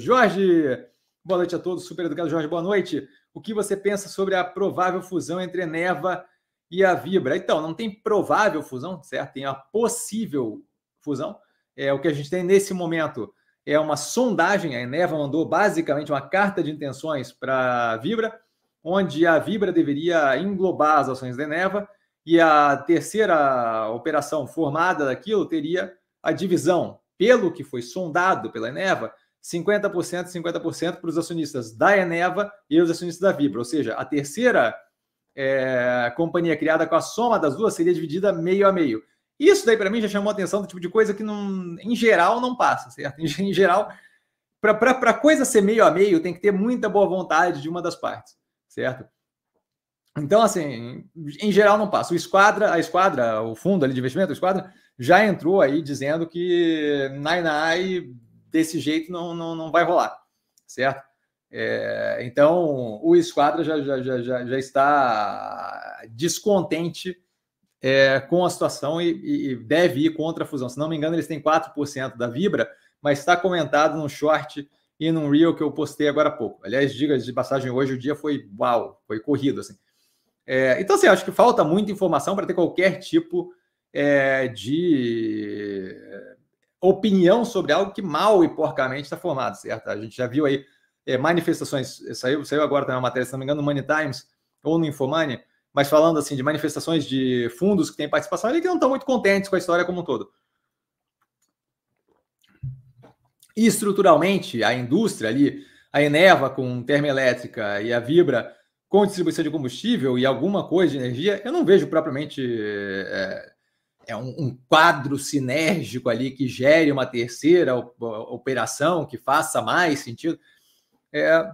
Jorge, boa noite a todos. Super educado Jorge, boa noite. O que você pensa sobre a provável fusão entre Eneva e a Vibra? Então, não tem provável fusão, certo? Tem a possível fusão. É o que a gente tem nesse momento é uma sondagem. A Eneva mandou basicamente uma carta de intenções para a Vibra, onde a Vibra deveria englobar as ações da Eneva e a terceira operação formada daquilo teria a divisão, pelo que foi sondado pela Eneva, 50% 50% para os acionistas da Eneva e os acionistas da Vibra. Ou seja, a terceira é, companhia criada com a soma das duas seria dividida meio a meio. Isso daí para mim já chamou atenção do tipo de coisa que não, em geral não passa, certo? Em, em geral, para coisa ser meio a meio, tem que ter muita boa vontade de uma das partes, certo? Então, assim, em geral não passa. O esquadra, a esquadra, o fundo ali de investimento, o esquadra, já entrou aí dizendo que Nai Nai desse jeito não, não, não vai rolar, certo? É, então, o esquadra já, já, já, já está descontente é, com a situação e, e, deve ir contra a fusão. Se não me engano, eles têm 4% da Vibra, mas está comentado no short e num reel que eu postei agora há pouco. Aliás, diga de passagem, hoje o dia foi uau, foi corrido assim. É, então, assim, acho que falta muita informação para ter qualquer tipo é, de opinião sobre algo que mal e porcamente está formado, certo? A gente já viu aí é, manifestações, saiu, saiu agora também uma matéria, se não me engano, no Money Times ou no Infomania, mas falando assim de manifestações de fundos que têm participação ali que não estão muito contentes com a história como um todo. E estruturalmente, a indústria ali, a Eneva com termoelétrica e a Vibra com distribuição de combustível e alguma coisa de energia, eu não vejo propriamente é, é um, um, quadro sinérgico ali que gere uma terceira operação que faça mais sentido. É,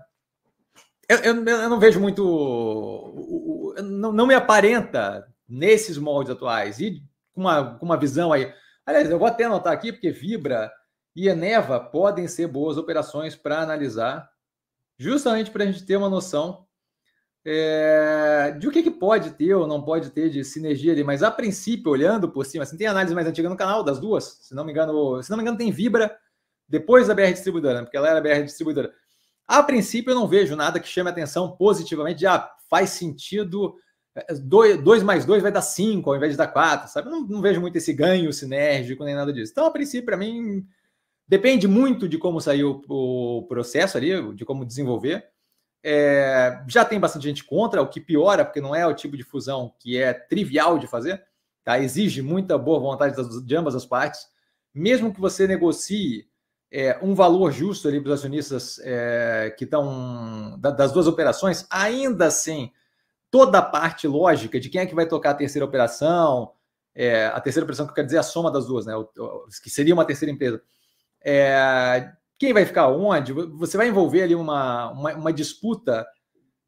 eu, eu, eu, não vejo muito não, não me aparenta nesses moldes atuais e com uma, com uma visão aí. Aliás, eu vou até anotar aqui, porque Vibra e Eneva podem ser boas operações para analisar, justamente para a gente ter uma noção é, de o que, que pode ter ou não pode ter de sinergia ali. Mas a princípio, olhando por cima, assim, tem análise mais antiga no canal das duas. Se não me engano, se não me engano, tem Vibra depois da BR Distribuidora, né? porque ela era BR Distribuidora. A princípio, eu não vejo nada que chame atenção positivamente de ah, faz sentido. 2 é, mais 2 vai dar 5 ao invés de dar 4, sabe? Não, não, vejo muito esse ganho sinérgico nem nada disso. Então, a princípio, para mim, depende muito de como saiu o processo ali, de como desenvolver. É, já tem bastante gente contra, o que piora, porque não é o tipo de fusão que é trivial de fazer, tá? exige muita boa vontade de ambas as partes. Mesmo que você negocie é, um valor justo ali para os acionistas é, que estão das duas operações, ainda assim, toda a parte lógica de quem é que vai tocar a terceira operação, é, a terceira operação que eu quero dizer é a soma das duas, né? O, o, que seria uma terceira empresa. É, quem vai ficar onde? Você vai envolver ali uma, uma, uma disputa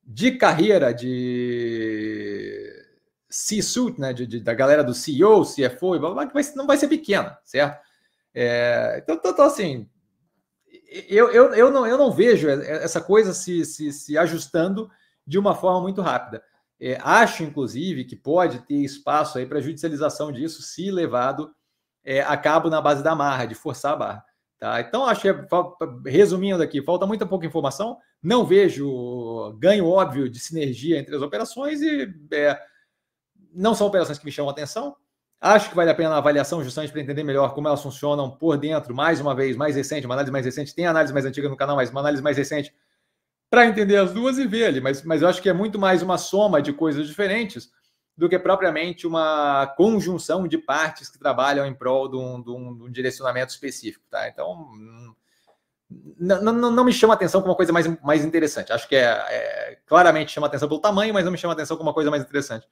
de carreira de C-suite, né? De, de, da galera do CEO, CFO, e blá, blá, que vai, não vai ser pequena, certo? É, então, então, então, assim, eu, eu, eu, não, eu não vejo essa coisa se, se, se ajustando de uma forma muito rápida. É, acho, inclusive, que pode ter espaço aí para judicialização disso, se levado é, a cabo na base da marra, de forçar a barra. Tá? Então, acho que, resumindo aqui, falta muita pouca informação. Não vejo ganho óbvio de sinergia entre as operações e é, não são operações que me chamam atenção. Acho que vale a pena a avaliação justamente para entender melhor como elas funcionam por dentro, mais uma vez, mais recente, uma análise mais recente. Tem análise mais antiga no canal, mas uma análise mais recente para entender as duas e ver ali. Mas, mas eu acho que é muito mais uma soma de coisas diferentes do que propriamente uma conjunção de partes que trabalham em prol de um, de um, de um direcionamento específico. Tá? Então, não, não, não, me chama atenção como uma coisa mais, mais interessante. Acho que é, é claramente chama atenção pelo tamanho, mas não me chama atenção como uma coisa mais interessante.